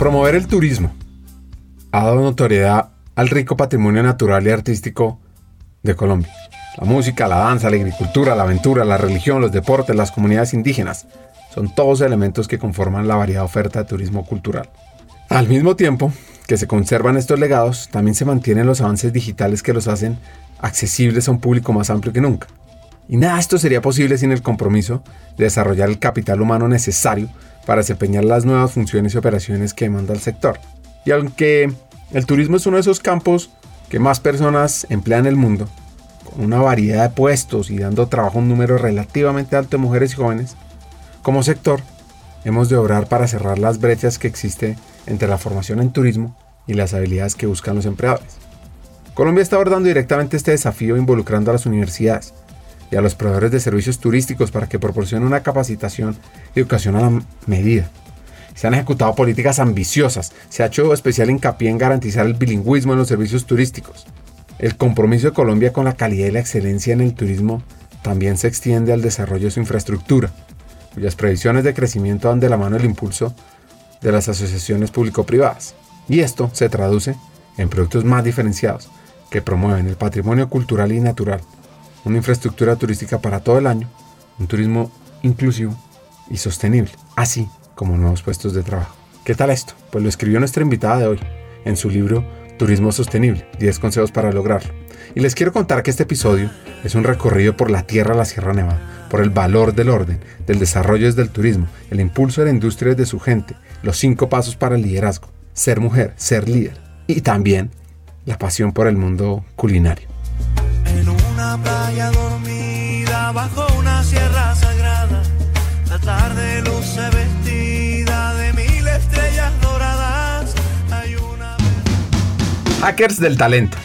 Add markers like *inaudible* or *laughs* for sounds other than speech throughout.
Promover el turismo ha dado notoriedad al rico patrimonio natural y artístico de Colombia. La música, la danza, la agricultura, la aventura, la religión, los deportes, las comunidades indígenas, son todos elementos que conforman la variada oferta de turismo cultural. Al mismo tiempo que se conservan estos legados, también se mantienen los avances digitales que los hacen accesibles a un público más amplio que nunca. Y nada esto sería posible sin el compromiso de desarrollar el capital humano necesario para desempeñar las nuevas funciones y operaciones que demanda el sector. Y aunque el turismo es uno de esos campos que más personas emplean en el mundo, con una variedad de puestos y dando trabajo a un número relativamente alto de mujeres y jóvenes, como sector hemos de obrar para cerrar las brechas que existe entre la formación en turismo y las habilidades que buscan los empleadores. Colombia está abordando directamente este desafío involucrando a las universidades y a los proveedores de servicios turísticos para que proporcionen una capacitación y educación a la medida. Se han ejecutado políticas ambiciosas, se ha hecho especial hincapié en garantizar el bilingüismo en los servicios turísticos. El compromiso de Colombia con la calidad y la excelencia en el turismo también se extiende al desarrollo de su infraestructura, cuyas previsiones de crecimiento dan de la mano el impulso de las asociaciones público-privadas. Y esto se traduce en productos más diferenciados, que promueven el patrimonio cultural y natural, una infraestructura turística para todo el año, un turismo inclusivo y sostenible, así como nuevos puestos de trabajo. ¿Qué tal esto? Pues lo escribió nuestra invitada de hoy en su libro Turismo Sostenible, 10 consejos para lograrlo. Y les quiero contar que este episodio es un recorrido por la tierra a la Sierra Nevada, por el valor del orden, del desarrollo desde el turismo, el impulso de la industria de su gente, los cinco pasos para el liderazgo, ser mujer, ser líder y también la pasión por el mundo culinario. Una playa dormida bajo una sierra sagrada, la tarde luce vestida de mil estrellas doradas. Hay una... Hackers del Talento,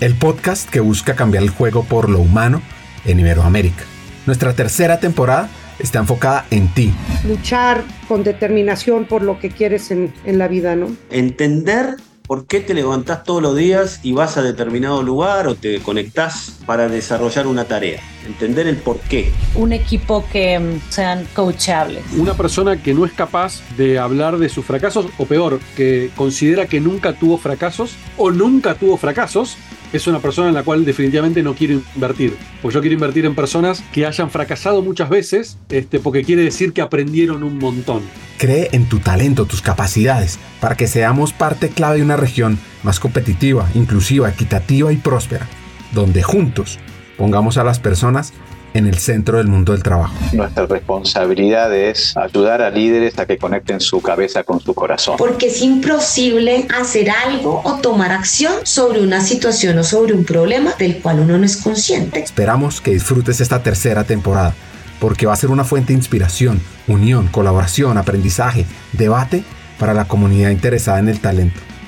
el podcast que busca cambiar el juego por lo humano en Iberoamérica. Nuestra tercera temporada está enfocada en ti. Luchar con determinación por lo que quieres en, en la vida, ¿no? Entender por qué te levantás todos los días y vas a determinado lugar o te conectás para desarrollar una tarea. Entender el por qué. Un equipo que mm, sean coachables. Una persona que no es capaz de hablar de sus fracasos o peor, que considera que nunca tuvo fracasos o nunca tuvo fracasos es una persona en la cual definitivamente no quiero invertir. Pues yo quiero invertir en personas que hayan fracasado muchas veces, este, porque quiere decir que aprendieron un montón. Cree en tu talento, tus capacidades, para que seamos parte clave de una región más competitiva, inclusiva, equitativa y próspera, donde juntos pongamos a las personas en el centro del mundo del trabajo. Nuestra responsabilidad es ayudar a líderes a que conecten su cabeza con su corazón. Porque es imposible hacer algo o tomar acción sobre una situación o sobre un problema del cual uno no es consciente. Esperamos que disfrutes esta tercera temporada, porque va a ser una fuente de inspiración, unión, colaboración, aprendizaje, debate para la comunidad interesada en el talento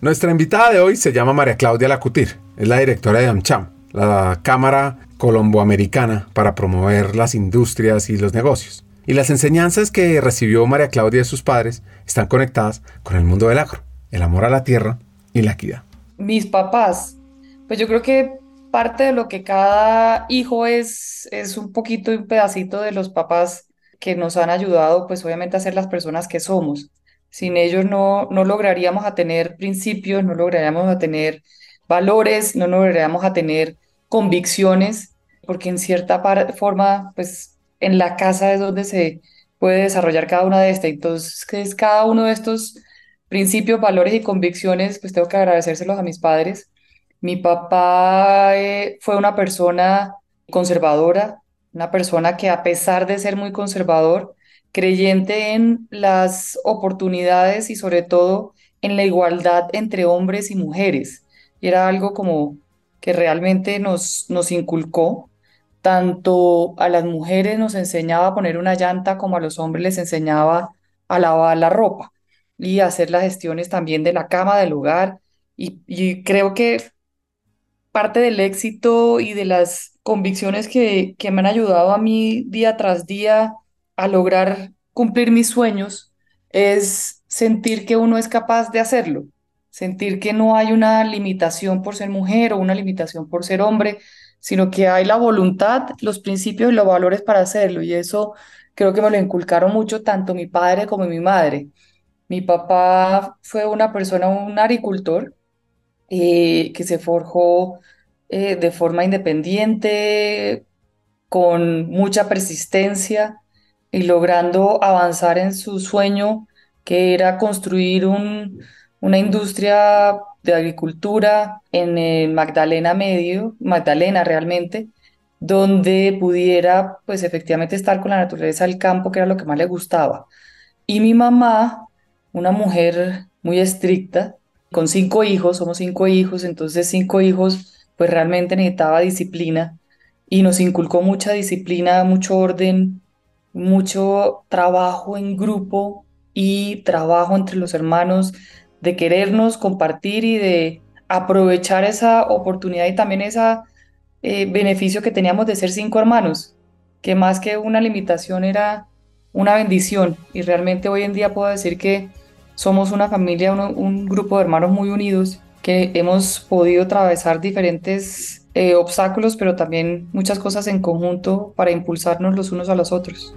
Nuestra invitada de hoy se llama María Claudia Lacutir, es la directora de AmCham, la Cámara Colomboamericana para promover las industrias y los negocios. Y las enseñanzas que recibió María Claudia de sus padres están conectadas con el mundo del agro, el amor a la tierra y la equidad. Mis papás, pues yo creo que parte de lo que cada hijo es, es un poquito, un pedacito de los papás que nos han ayudado, pues obviamente a ser las personas que somos. Sin ellos no, no lograríamos a tener principios, no lograríamos a tener valores, no lograríamos a tener convicciones, porque en cierta forma, pues en la casa es donde se puede desarrollar cada una de estas. Entonces, cada uno de estos principios, valores y convicciones, pues tengo que agradecérselos a mis padres. Mi papá eh, fue una persona conservadora, una persona que a pesar de ser muy conservador, creyente en las oportunidades y sobre todo en la igualdad entre hombres y mujeres. Y era algo como que realmente nos, nos inculcó. Tanto a las mujeres nos enseñaba a poner una llanta como a los hombres les enseñaba a lavar la ropa y hacer las gestiones también de la cama, del hogar. Y, y creo que parte del éxito y de las convicciones que, que me han ayudado a mí día tras día a lograr cumplir mis sueños es sentir que uno es capaz de hacerlo, sentir que no hay una limitación por ser mujer o una limitación por ser hombre, sino que hay la voluntad, los principios y los valores para hacerlo. Y eso creo que me lo inculcaron mucho tanto mi padre como mi madre. Mi papá fue una persona, un agricultor, eh, que se forjó eh, de forma independiente, con mucha persistencia y logrando avanzar en su sueño, que era construir un, una industria de agricultura en Magdalena Medio, Magdalena realmente, donde pudiera pues efectivamente estar con la naturaleza del campo, que era lo que más le gustaba. Y mi mamá, una mujer muy estricta, con cinco hijos, somos cinco hijos, entonces cinco hijos, pues realmente necesitaba disciplina y nos inculcó mucha disciplina, mucho orden, mucho trabajo en grupo y trabajo entre los hermanos, de querernos, compartir y de aprovechar esa oportunidad y también ese eh, beneficio que teníamos de ser cinco hermanos, que más que una limitación era una bendición. Y realmente hoy en día puedo decir que somos una familia, un, grupo de hermanos muy unidos que hemos podido atravesar diferentes eh, obstáculos, pero también muchas cosas en conjunto para impulsarnos los unos a los otros.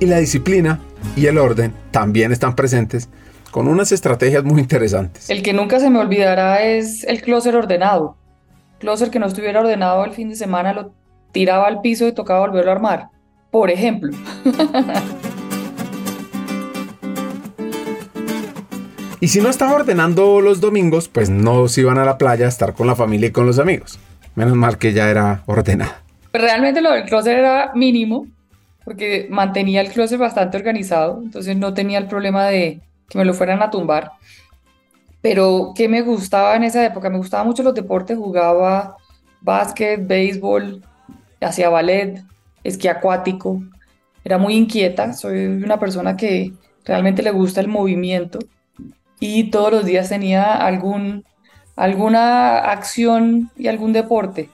Y la disciplina y el orden también están presentes con unas estrategias muy interesantes. El que nunca se me olvidará es el closet ordenado. Closet que no estuviera ordenado el fin de semana lo tiraba al piso y tocaba volverlo a armar. Por ejemplo. *laughs* Y si no estaba ordenando los domingos, pues no se iban a la playa a estar con la familia y con los amigos. Menos mal que ya era ordenada. Realmente lo del closet era mínimo, porque mantenía el closet bastante organizado, entonces no tenía el problema de que me lo fueran a tumbar. Pero ¿qué me gustaba en esa época? Me gustaban mucho los deportes, jugaba básquet, béisbol, hacía ballet, esquí acuático. Era muy inquieta, soy una persona que realmente le gusta el movimiento y todos los días tenía algún, alguna acción y algún deporte.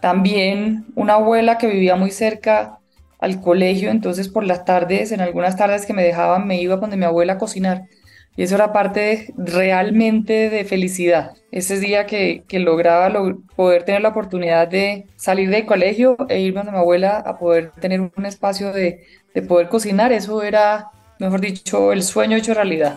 También una abuela que vivía muy cerca al colegio, entonces por las tardes, en algunas tardes que me dejaban, me iba donde mi abuela a cocinar. Y eso era parte realmente de felicidad. Ese día que, que lograba poder tener la oportunidad de salir del colegio e irme donde mi abuela a poder tener un espacio de, de poder cocinar, eso era, mejor dicho, el sueño hecho realidad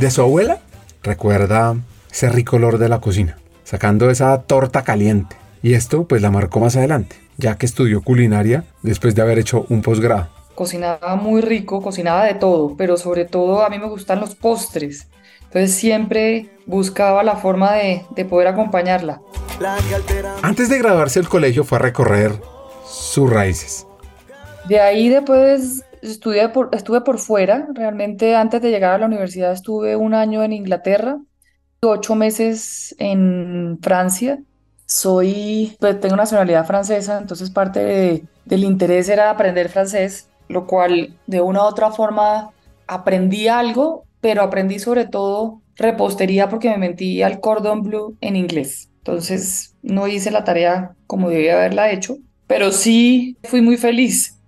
de su abuela, recuerda ese rico olor de la cocina, sacando esa torta caliente. Y esto pues la marcó más adelante, ya que estudió culinaria después de haber hecho un posgrado. Cocinaba muy rico, cocinaba de todo, pero sobre todo a mí me gustan los postres. Entonces siempre buscaba la forma de, de poder acompañarla. Antes de graduarse del colegio fue a recorrer sus raíces. De ahí después estudié por, estuve por fuera, realmente antes de llegar a la universidad estuve un año en Inglaterra, ocho meses en Francia. Soy, pues tengo nacionalidad francesa, entonces parte del interés era aprender francés, lo cual de una u otra forma aprendí algo, pero aprendí sobre todo repostería porque me metí al cordon bleu en inglés. Entonces no hice la tarea como debía haberla hecho, pero sí fui muy feliz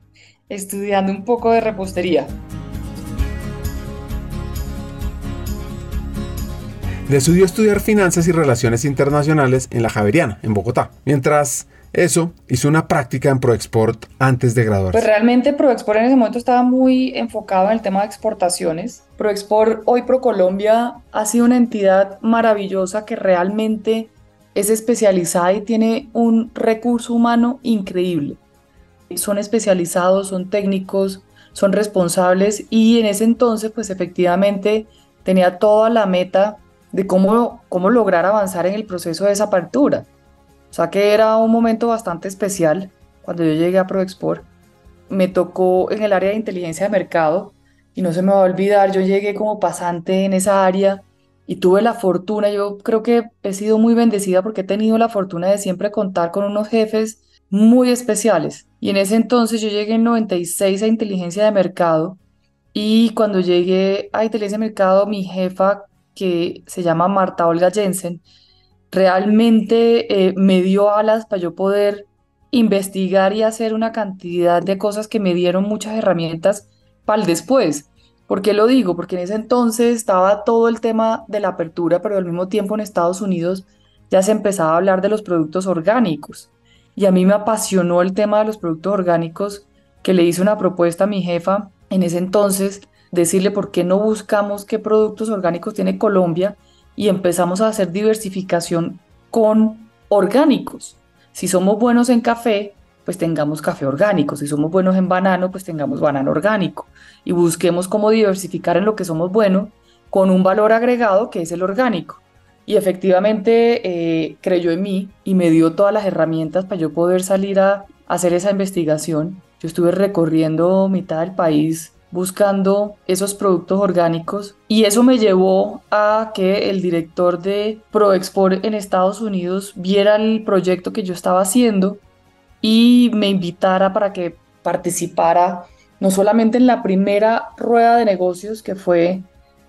estudiando un poco de repostería. Decidió estudiar finanzas y relaciones internacionales en la Javeriana, en Bogotá. Mientras eso, hizo una práctica en ProExport antes de graduarse. Pues realmente ProExport en ese momento estaba muy enfocado en el tema de exportaciones. ProExport, hoy ProColombia, ha sido una entidad maravillosa que realmente es especializada y tiene un recurso humano increíble. Son especializados, son técnicos, son responsables y en ese entonces pues efectivamente tenía toda la meta de cómo, cómo lograr avanzar en el proceso de esa apertura. O sea que era un momento bastante especial cuando yo llegué a ProExport. Me tocó en el área de inteligencia de mercado y no se me va a olvidar, yo llegué como pasante en esa área y tuve la fortuna, yo creo que he sido muy bendecida porque he tenido la fortuna de siempre contar con unos jefes muy especiales. Y en ese entonces yo llegué en 96 a inteligencia de mercado y cuando llegué a inteligencia de mercado mi jefa que se llama Marta Olga Jensen realmente eh, me dio alas para yo poder investigar y hacer una cantidad de cosas que me dieron muchas herramientas para después. ¿Por qué lo digo? Porque en ese entonces estaba todo el tema de la apertura, pero al mismo tiempo en Estados Unidos ya se empezaba a hablar de los productos orgánicos. Y a mí me apasionó el tema de los productos orgánicos, que le hice una propuesta a mi jefa en ese entonces, decirle por qué no buscamos qué productos orgánicos tiene Colombia y empezamos a hacer diversificación con orgánicos. Si somos buenos en café, pues tengamos café orgánico. Si somos buenos en banano, pues tengamos banano orgánico. Y busquemos cómo diversificar en lo que somos buenos con un valor agregado que es el orgánico. Y efectivamente eh, creyó en mí y me dio todas las herramientas para yo poder salir a hacer esa investigación. Yo estuve recorriendo mitad del país buscando esos productos orgánicos y eso me llevó a que el director de ProExport en Estados Unidos viera el proyecto que yo estaba haciendo y me invitara para que participara no solamente en la primera rueda de negocios que fue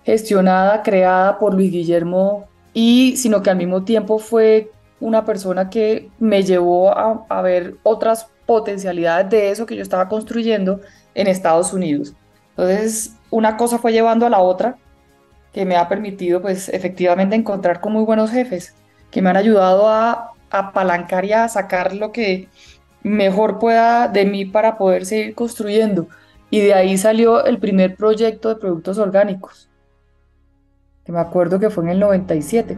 gestionada, creada por Luis Guillermo y sino que al mismo tiempo fue una persona que me llevó a, a ver otras potencialidades de eso que yo estaba construyendo en Estados Unidos. Entonces, una cosa fue llevando a la otra, que me ha permitido, pues, efectivamente encontrar con muy buenos jefes, que me han ayudado a, apalancar y a sacar lo que mejor pueda de mí para poder seguir construyendo. Y de ahí salió el primer proyecto de productos orgánicos, que me acuerdo que fue en el 97.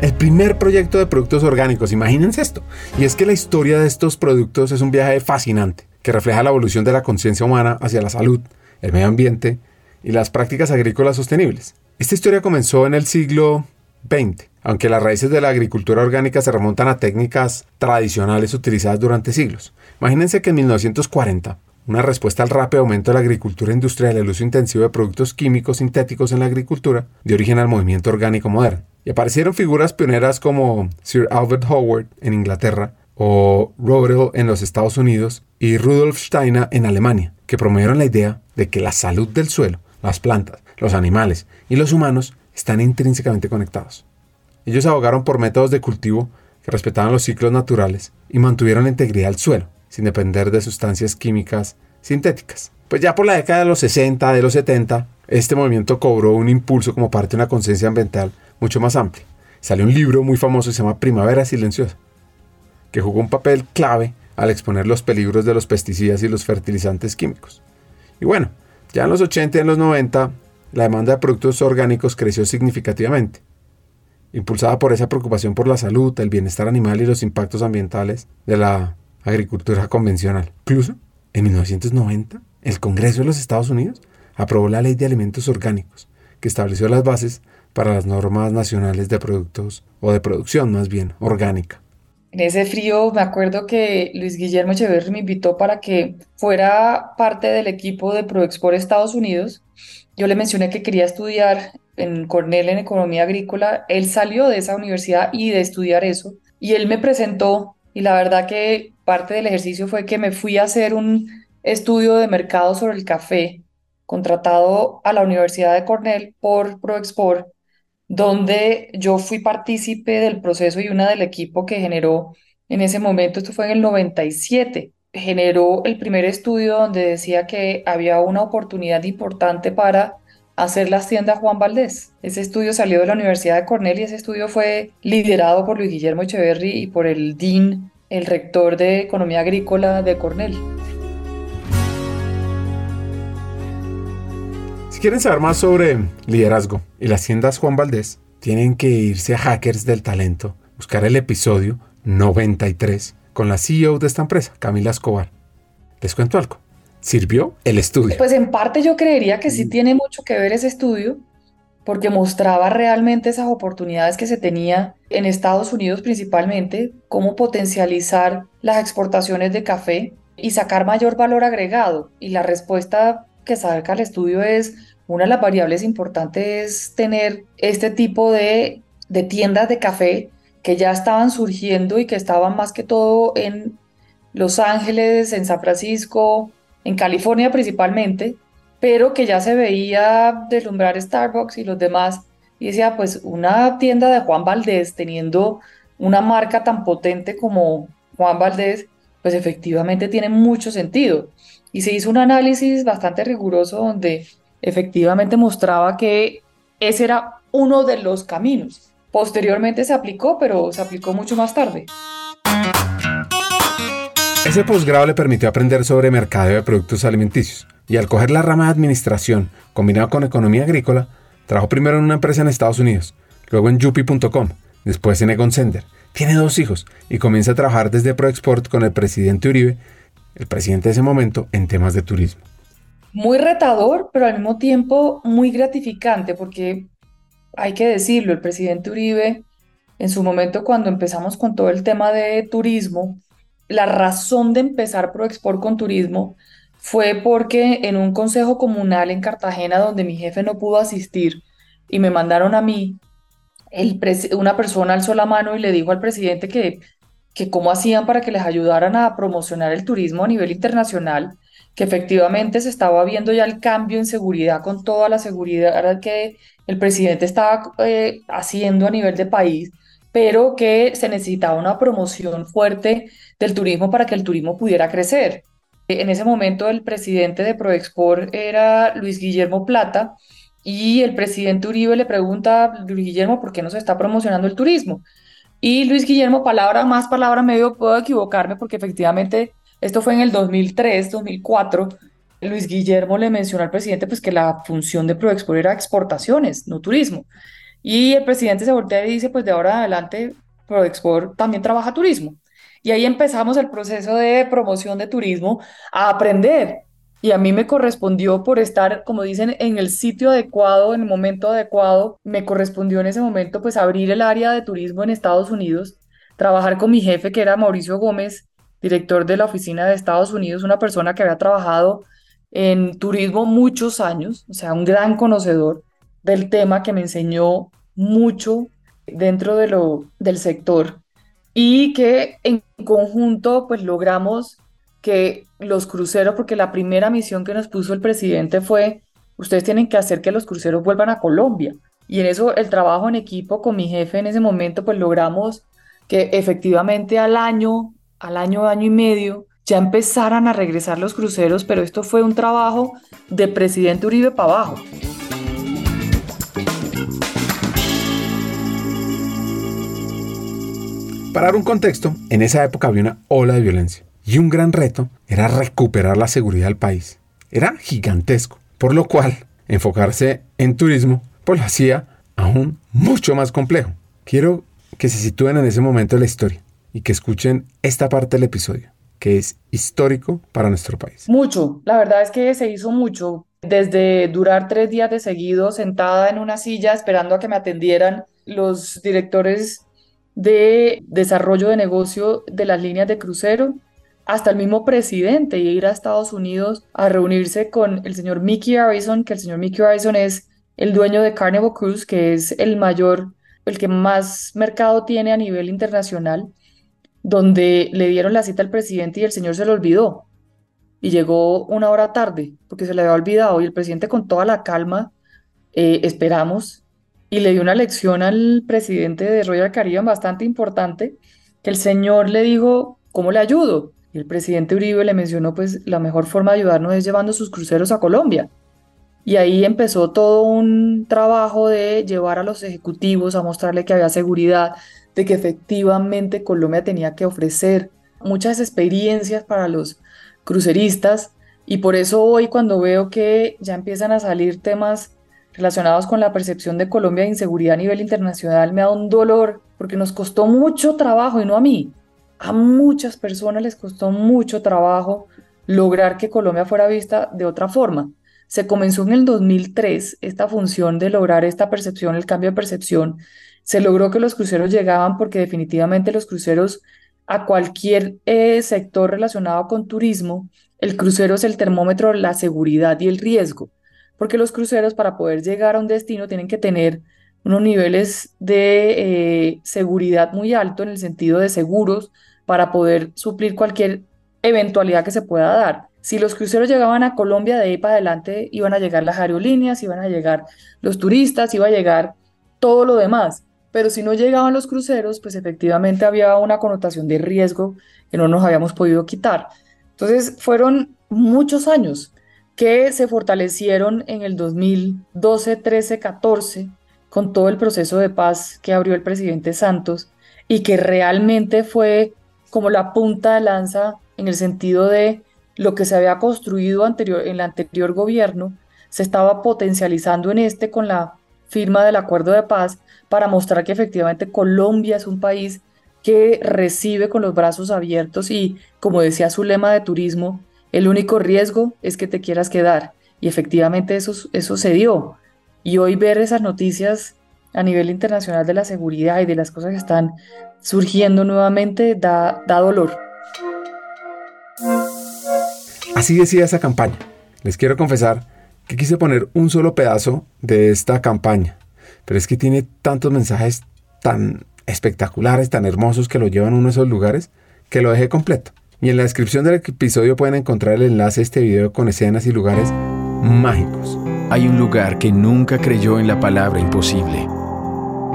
El primer proyecto de productos orgánicos, imagínense esto. Y es que la historia de estos productos es un viaje fascinante que refleja la evolución de la conciencia humana hacia la salud, el medio ambiente y las prácticas agrícolas sostenibles. Esta historia comenzó en el siglo XX, aunque las raíces de la agricultura orgánica se remontan a técnicas tradicionales utilizadas durante siglos. Imagínense que en 1940, una respuesta al rápido aumento de la agricultura industrial y el uso intensivo de productos químicos sintéticos en la agricultura dio origen al movimiento orgánico moderno. Y aparecieron figuras pioneras como Sir Albert Howard en Inglaterra o Rodel en los Estados Unidos y Rudolf Steiner en Alemania, que promovieron la idea de que la salud del suelo, las plantas, los animales y los humanos están intrínsecamente conectados. Ellos abogaron por métodos de cultivo que respetaban los ciclos naturales y mantuvieron la integridad del suelo, sin depender de sustancias químicas sintéticas. Pues ya por la década de los 60, de los 70, este movimiento cobró un impulso como parte de una conciencia ambiental mucho más amplia. Salió un libro muy famoso que se llama Primavera Silenciosa, que jugó un papel clave al exponer los peligros de los pesticidas y los fertilizantes químicos. Y bueno, ya en los 80 y en los 90, la demanda de productos orgánicos creció significativamente, impulsada por esa preocupación por la salud, el bienestar animal y los impactos ambientales de la agricultura convencional. Incluso, en 1990, el Congreso de los Estados Unidos aprobó la Ley de Alimentos Orgánicos, que estableció las bases para las normas nacionales de productos, o de producción más bien, orgánica. En ese frío me acuerdo que Luis Guillermo Echeverri me invitó para que fuera parte del equipo de ProExport Estados Unidos. Yo le mencioné que quería estudiar en Cornell en economía agrícola. Él salió de esa universidad y de estudiar eso. Y él me presentó y la verdad que parte del ejercicio fue que me fui a hacer un estudio de mercado sobre el café contratado a la Universidad de Cornell por ProExport donde yo fui partícipe del proceso y una del equipo que generó en ese momento, esto fue en el 97, generó el primer estudio donde decía que había una oportunidad importante para hacer las tiendas Juan Valdés. Ese estudio salió de la Universidad de Cornell y ese estudio fue liderado por Luis Guillermo Echeverry y por el DIN, el rector de Economía Agrícola de Cornell. Si quieren saber más sobre liderazgo y las tiendas Juan Valdés, tienen que irse a Hackers del Talento, buscar el episodio 93 con la CEO de esta empresa, Camila Escobar. Les cuento algo. ¿Sirvió el estudio? Pues en parte yo creería que sí tiene mucho que ver ese estudio, porque mostraba realmente esas oportunidades que se tenía en Estados Unidos principalmente, cómo potencializar las exportaciones de café y sacar mayor valor agregado. Y la respuesta que saca el estudio es, una de las variables importantes es tener este tipo de, de tiendas de café que ya estaban surgiendo y que estaban más que todo en Los Ángeles, en San Francisco, en California principalmente, pero que ya se veía deslumbrar Starbucks y los demás. Y decía, pues una tienda de Juan Valdés teniendo una marca tan potente como Juan Valdés, pues efectivamente tiene mucho sentido. Y se hizo un análisis bastante riguroso donde efectivamente mostraba que ese era uno de los caminos. Posteriormente se aplicó, pero se aplicó mucho más tarde. Ese posgrado le permitió aprender sobre mercadeo de productos alimenticios y al coger la rama de administración combinado con economía agrícola, trabajó primero en una empresa en Estados Unidos, luego en Yupi.com, después en Egon Sender. Tiene dos hijos y comienza a trabajar desde ProExport con el presidente Uribe, el presidente de ese momento, en temas de turismo. Muy retador, pero al mismo tiempo muy gratificante porque hay que decirlo, el presidente Uribe, en su momento cuando empezamos con todo el tema de turismo, la razón de empezar ProExport con turismo fue porque en un consejo comunal en Cartagena donde mi jefe no pudo asistir y me mandaron a mí, una persona alzó la mano y le dijo al presidente que, que cómo hacían para que les ayudaran a promocionar el turismo a nivel internacional, que efectivamente se estaba viendo ya el cambio en seguridad con toda la seguridad que el presidente estaba eh, haciendo a nivel de país, pero que se necesitaba una promoción fuerte del turismo para que el turismo pudiera crecer. En ese momento el presidente de Proexport era Luis Guillermo Plata y el presidente Uribe le pregunta a Luis Guillermo por qué no se está promocionando el turismo. Y Luis Guillermo, palabra más, palabra medio, puedo equivocarme porque efectivamente esto fue en el 2003, 2004. Luis Guillermo le mencionó al presidente pues que la función de Proexport era exportaciones, no turismo. Y el presidente se voltea y dice, pues de ahora en adelante Proexport también trabaja turismo. Y ahí empezamos el proceso de promoción de turismo a aprender. Y a mí me correspondió por estar, como dicen, en el sitio adecuado, en el momento adecuado, me correspondió en ese momento pues abrir el área de turismo en Estados Unidos, trabajar con mi jefe que era Mauricio Gómez, director de la oficina de Estados Unidos, una persona que había trabajado en turismo muchos años, o sea, un gran conocedor del tema que me enseñó mucho dentro de lo, del sector y que en conjunto pues logramos que los cruceros, porque la primera misión que nos puso el presidente fue, ustedes tienen que hacer que los cruceros vuelvan a Colombia. Y en eso el trabajo en equipo con mi jefe en ese momento pues logramos que efectivamente al año, al año, año y medio, ya empezaran a regresar los cruceros, pero esto fue un trabajo de presidente Uribe para abajo. Para dar un contexto, en esa época había una ola de violencia y un gran reto era recuperar la seguridad del país. Era gigantesco, por lo cual enfocarse en turismo pues lo hacía aún mucho más complejo. Quiero que se sitúen en ese momento de la historia y que escuchen esta parte del episodio, que es histórico para nuestro país. Mucho, la verdad es que se hizo mucho. Desde durar tres días de seguido sentada en una silla esperando a que me atendieran los directores de desarrollo de negocio de las líneas de crucero, hasta el mismo presidente y ir a Estados Unidos a reunirse con el señor Mickey Harrison, que el señor Mickey Harrison es el dueño de Carnival Cruise, que es el mayor, el que más mercado tiene a nivel internacional, donde le dieron la cita al presidente y el señor se lo olvidó. Y llegó una hora tarde, porque se le había olvidado, y el presidente con toda la calma, eh, esperamos, y le dio una lección al presidente de Royal Caribbean bastante importante, que el señor le dijo, ¿cómo le ayudo? Y el presidente Uribe le mencionó, pues la mejor forma de ayudarnos es llevando sus cruceros a Colombia. Y ahí empezó todo un trabajo de llevar a los ejecutivos a mostrarle que había seguridad, de que efectivamente Colombia tenía que ofrecer muchas experiencias para los cruceristas. Y por eso hoy cuando veo que ya empiezan a salir temas relacionados con la percepción de Colombia de inseguridad a nivel internacional me da un dolor porque nos costó mucho trabajo y no a mí. A muchas personas les costó mucho trabajo lograr que Colombia fuera vista de otra forma. Se comenzó en el 2003 esta función de lograr esta percepción, el cambio de percepción. Se logró que los cruceros llegaban porque definitivamente los cruceros a cualquier eh, sector relacionado con turismo, el crucero es el termómetro de la seguridad y el riesgo, porque los cruceros para poder llegar a un destino tienen que tener unos niveles de eh, seguridad muy alto en el sentido de seguros para poder suplir cualquier eventualidad que se pueda dar. Si los cruceros llegaban a Colombia, de ahí para adelante iban a llegar las aerolíneas, iban a llegar los turistas, iba a llegar todo lo demás. Pero si no llegaban los cruceros, pues efectivamente había una connotación de riesgo que no nos habíamos podido quitar. Entonces fueron muchos años que se fortalecieron en el 2012, 13, 14 con todo el proceso de paz que abrió el presidente Santos y que realmente fue como la punta de lanza en el sentido de lo que se había construido anterior, en el anterior gobierno, se estaba potencializando en este con la firma del acuerdo de paz para mostrar que efectivamente Colombia es un país que recibe con los brazos abiertos y, como decía su lema de turismo, el único riesgo es que te quieras quedar. Y efectivamente eso, eso se dio. Y hoy ver esas noticias a nivel internacional de la seguridad y de las cosas que están surgiendo nuevamente da, da dolor. Así decía esa campaña. Les quiero confesar que quise poner un solo pedazo de esta campaña, pero es que tiene tantos mensajes tan espectaculares, tan hermosos que lo llevan a uno de esos lugares, que lo dejé completo. Y en la descripción del episodio pueden encontrar el enlace a este video con escenas y lugares mágicos. Hay un lugar que nunca creyó en la palabra imposible.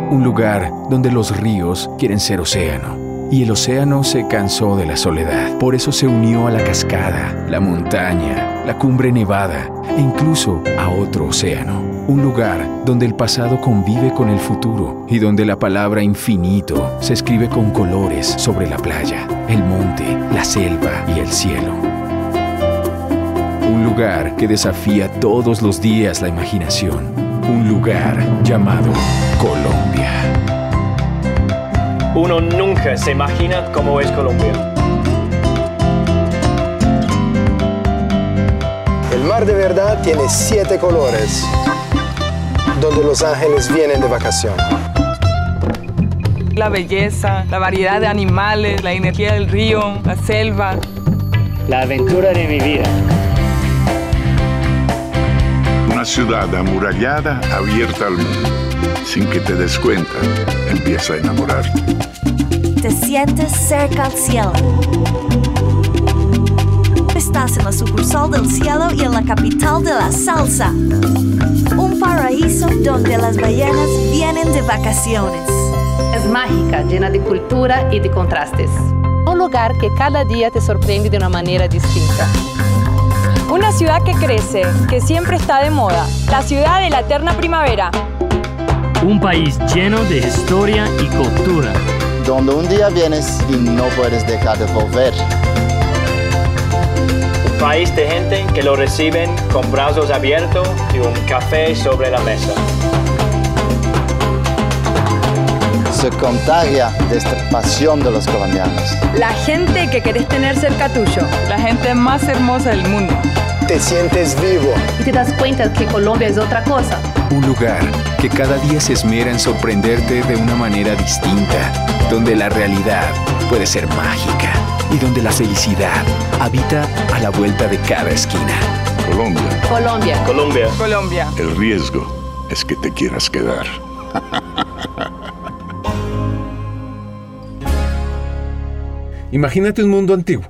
Un lugar donde los ríos quieren ser océano y el océano se cansó de la soledad. Por eso se unió a la cascada, la montaña, la cumbre nevada e incluso a otro océano. Un lugar donde el pasado convive con el futuro y donde la palabra infinito se escribe con colores sobre la playa, el monte, la selva y el cielo. Un lugar que desafía todos los días la imaginación. Un lugar llamado Colombia. Uno nunca se imagina cómo es Colombia. El mar de verdad tiene siete colores, donde los ángeles vienen de vacación. La belleza, la variedad de animales, la energía del río, la selva. La aventura de mi vida. Una ciudad amurallada abierta al mundo. Sin que te des cuenta, empieza a enamorarte. Te sientes cerca al cielo. Estás en la sucursal del cielo y en la capital de la salsa. Un paraíso donde las ballenas vienen de vacaciones. Es mágica, llena de cultura y de contrastes. Un lugar que cada día te sorprende de una manera distinta. Una ciudad que crece, que siempre está de moda. La ciudad de la eterna primavera. Un país lleno de historia y cultura. Donde un día vienes y no puedes dejar de volver. Un país de gente que lo reciben con brazos abiertos y un café sobre la mesa. Se contagia de esta pasión de los colombianos. La gente que querés tener cerca tuyo. La gente más hermosa del mundo. Te sientes vivo. Y te das cuenta que Colombia es otra cosa. Un lugar que cada día se esmera en sorprenderte de una manera distinta, donde la realidad puede ser mágica y donde la felicidad habita a la vuelta de cada esquina. Colombia. Colombia. Colombia. Colombia. El riesgo es que te quieras quedar. *laughs* Imagínate un mundo antiguo,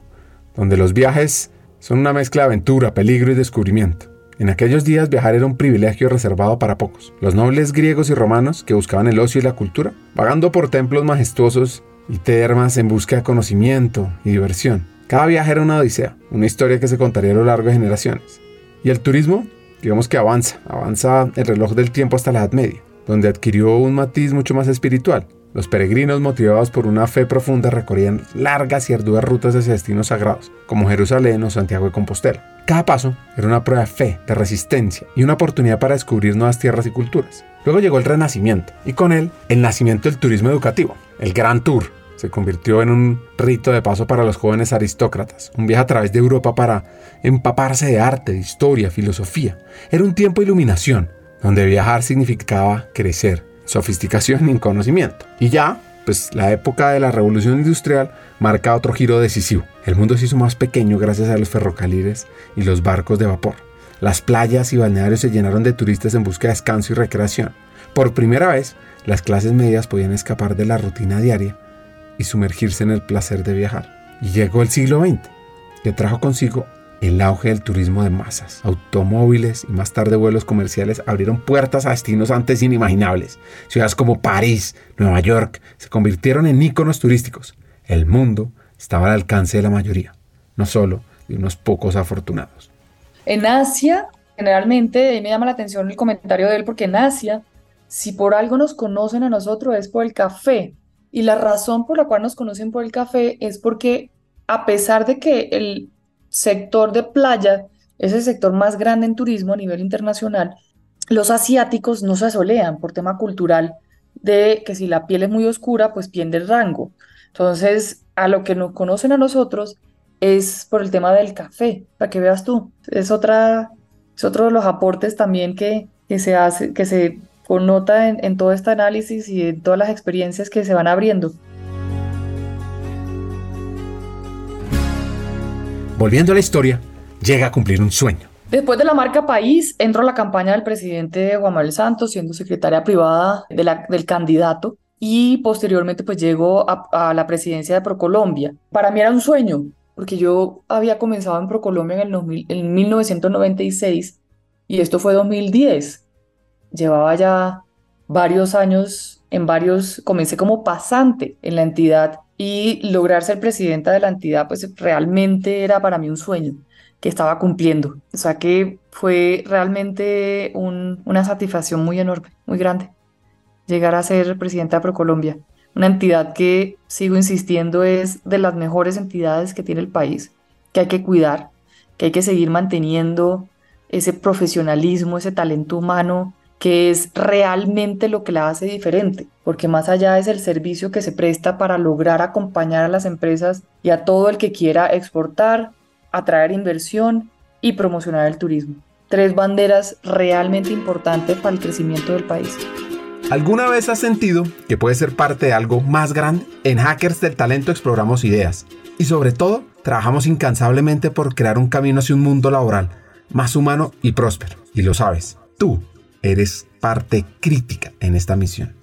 donde los viajes son una mezcla de aventura, peligro y descubrimiento. En aquellos días viajar era un privilegio reservado para pocos. Los nobles griegos y romanos que buscaban el ocio y la cultura, vagando por templos majestuosos y termas en busca de conocimiento y diversión. Cada viaje era una odisea, una historia que se contaría a lo largo de generaciones. Y el turismo, digamos que avanza, avanza el reloj del tiempo hasta la Edad Media, donde adquirió un matiz mucho más espiritual. Los peregrinos, motivados por una fe profunda, recorrían largas y arduas rutas hacia destinos sagrados, como Jerusalén o Santiago de Compostela. Cada paso era una prueba de fe, de resistencia y una oportunidad para descubrir nuevas tierras y culturas. Luego llegó el Renacimiento y con él el nacimiento del turismo educativo, el Gran Tour. Se convirtió en un rito de paso para los jóvenes aristócratas, un viaje a través de Europa para empaparse de arte, de historia, filosofía. Era un tiempo de iluminación, donde viajar significaba crecer, sofisticación y conocimiento. Y ya, pues la época de la revolución industrial marca otro giro decisivo. El mundo se hizo más pequeño gracias a los ferrocarriles y los barcos de vapor. Las playas y balnearios se llenaron de turistas en busca de descanso y recreación. Por primera vez, las clases medias podían escapar de la rutina diaria y sumergirse en el placer de viajar. Y llegó el siglo XX, que trajo consigo el auge del turismo de masas. Automóviles y más tarde vuelos comerciales abrieron puertas a destinos antes inimaginables. Ciudades como París, Nueva York se convirtieron en íconos turísticos. El mundo estaba al alcance de la mayoría, no solo de unos pocos afortunados. En Asia, generalmente, me llama la atención el comentario de él, porque en Asia, si por algo nos conocen a nosotros es por el café. Y la razón por la cual nos conocen por el café es porque a pesar de que el sector de playa es el sector más grande en turismo a nivel internacional, los asiáticos no se asolean por tema cultural de que si la piel es muy oscura, pues pierde el rango. Entonces, a lo que nos conocen a nosotros es por el tema del café, para que veas tú. Es, otra, es otro de los aportes también que, que se hace, que se connota en, en todo este análisis y en todas las experiencias que se van abriendo. Volviendo a la historia, llega a cumplir un sueño. Después de la marca País, entro a la campaña del presidente Juan Manuel Santos, siendo secretaria privada de la, del candidato, y posteriormente pues llego a, a, la presidencia de Procolombia. Para mí era un sueño, porque yo había comenzado en Procolombia en, el en 1996 y esto fue 2010. Llevaba ya varios años en varios, comencé como pasante en la entidad y lograr ser presidenta de la entidad, pues realmente era para mí un sueño que estaba cumpliendo. O sea que fue realmente un, una satisfacción muy enorme, muy grande, llegar a ser presidenta de ProColombia, una entidad que, sigo insistiendo, es de las mejores entidades que tiene el país, que hay que cuidar, que hay que seguir manteniendo ese profesionalismo, ese talento humano que es realmente lo que la hace diferente, porque más allá es el servicio que se presta para lograr acompañar a las empresas y a todo el que quiera exportar, atraer inversión y promocionar el turismo. Tres banderas realmente importantes para el crecimiento del país. ¿Alguna vez has sentido que puedes ser parte de algo más grande? En Hackers del Talento exploramos ideas y sobre todo trabajamos incansablemente por crear un camino hacia un mundo laboral más humano y próspero. Y lo sabes, tú eres parte crítica en esta misión.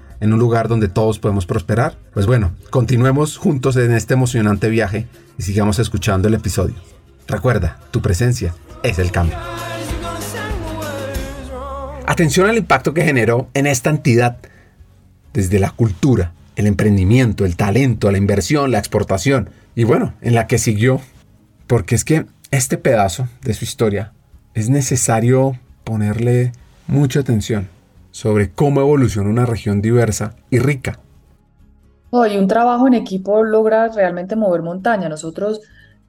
en un lugar donde todos podemos prosperar? Pues bueno, continuemos juntos en este emocionante viaje y sigamos escuchando el episodio. Recuerda, tu presencia es el cambio. Atención al impacto que generó en esta entidad desde la cultura, el emprendimiento, el talento, la inversión, la exportación y bueno, en la que siguió, porque es que este pedazo de su historia es necesario ponerle mucha atención sobre cómo evoluciona una región diversa y rica. Hoy un trabajo en equipo logra realmente mover montaña. Nosotros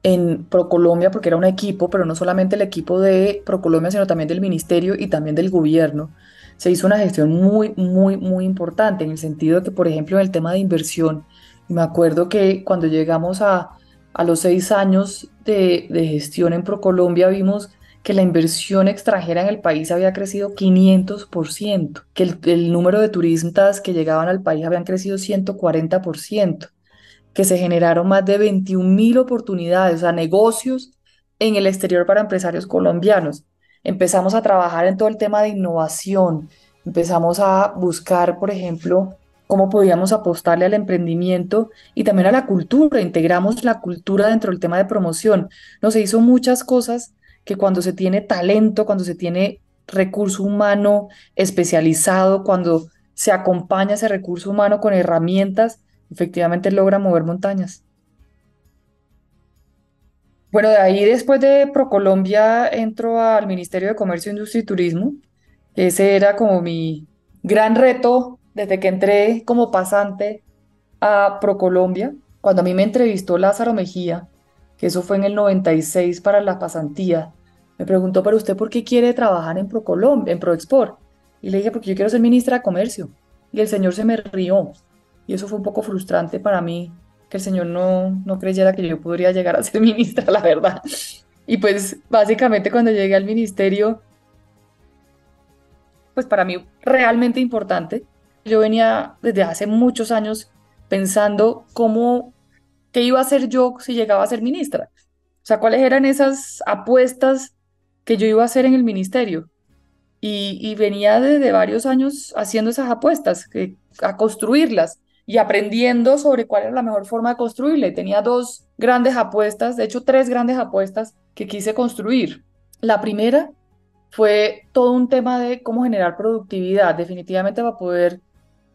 en Procolombia, porque era un equipo, pero no solamente el equipo de Procolombia, sino también del ministerio y también del gobierno, se hizo una gestión muy, muy, muy importante en el sentido de que, por ejemplo, en el tema de inversión, Y me acuerdo que cuando llegamos a, a los seis años de, de gestión en ProColombia vimos que la inversión extranjera en el país había crecido 500%, que el, número de turistas que llegaban al país habían crecido 140%, que se generaron más de 21 mil oportunidades, o sea, negocios en el exterior para empresarios colombianos. Empezamos a trabajar en todo el tema de innovación, empezamos a buscar, por ejemplo, cómo podíamos apostarle al emprendimiento y también a la cultura, integramos la cultura dentro del tema de promoción. No se hizo muchas cosas que cuando se tiene talento, cuando se tiene recurso humano especializado, cuando se acompaña ese recurso humano con herramientas, efectivamente logra mover montañas. Bueno, de ahí después de ProColombia entro al Ministerio de Comercio, Industria y Turismo. Ese era como mi gran reto desde que entré como pasante a ProColombia. Cuando a mí me entrevistó Lázaro Mejía, que eso fue en el 96 para la pasantía, me preguntó, pero usted por qué quiere trabajar en ProColombia, en ProExport? Y le dije, porque yo quiero ser ministra de Comercio. Y el señor se me rió. Y eso fue un poco frustrante para mí, que el señor no, no creyera que yo podría llegar a ser *laughs* ministra, la verdad. Y pues básicamente cuando llegué al ministerio, pues para mí realmente importante, yo venía desde hace muchos años pensando cómo, qué iba a hacer yo si llegaba a ser ministra. O sea, cuáles eran esas apuestas que yo iba a hacer en el ministerio. Y, venía desde varios años haciendo esas apuestas, que, a construirlas y aprendiendo sobre cuál era la mejor forma de construirle. Tenía dos grandes apuestas, de hecho tres grandes apuestas que quise construir. La primera fue todo un tema de cómo generar productividad. Definitivamente para poder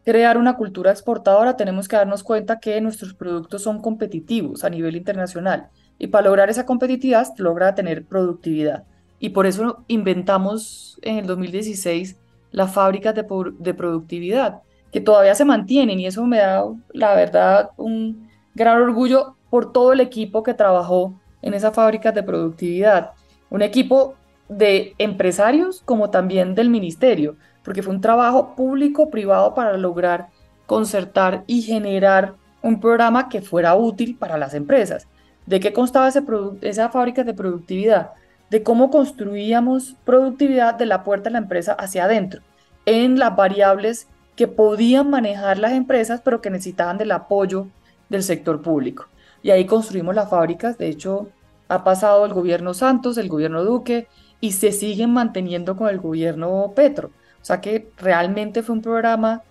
crear una cultura exportadora tenemos que darnos cuenta que nuestros productos son competitivos a nivel internacional y para lograr esa competitividad logra tener productividad. Y por eso inventamos en el 2016 las fábricas de, de productividad, que todavía se mantienen y eso me da, la verdad, un gran orgullo por todo el equipo que trabajó en esas fábricas de productividad. Un equipo de empresarios como también del ministerio, porque fue un trabajo público-privado para lograr concertar y generar un programa que fuera útil para las empresas. ¿De qué constaba ese esa fábrica de productividad? De cómo construíamos productividad de la puerta de la empresa hacia adentro, en las variables que podían manejar las empresas, pero que necesitaban del apoyo del sector público. Y ahí construimos las fábricas. De hecho, ha pasado el gobierno Santos, el gobierno Duque, y se siguen manteniendo con el gobierno Petro. O sea que realmente fue un programa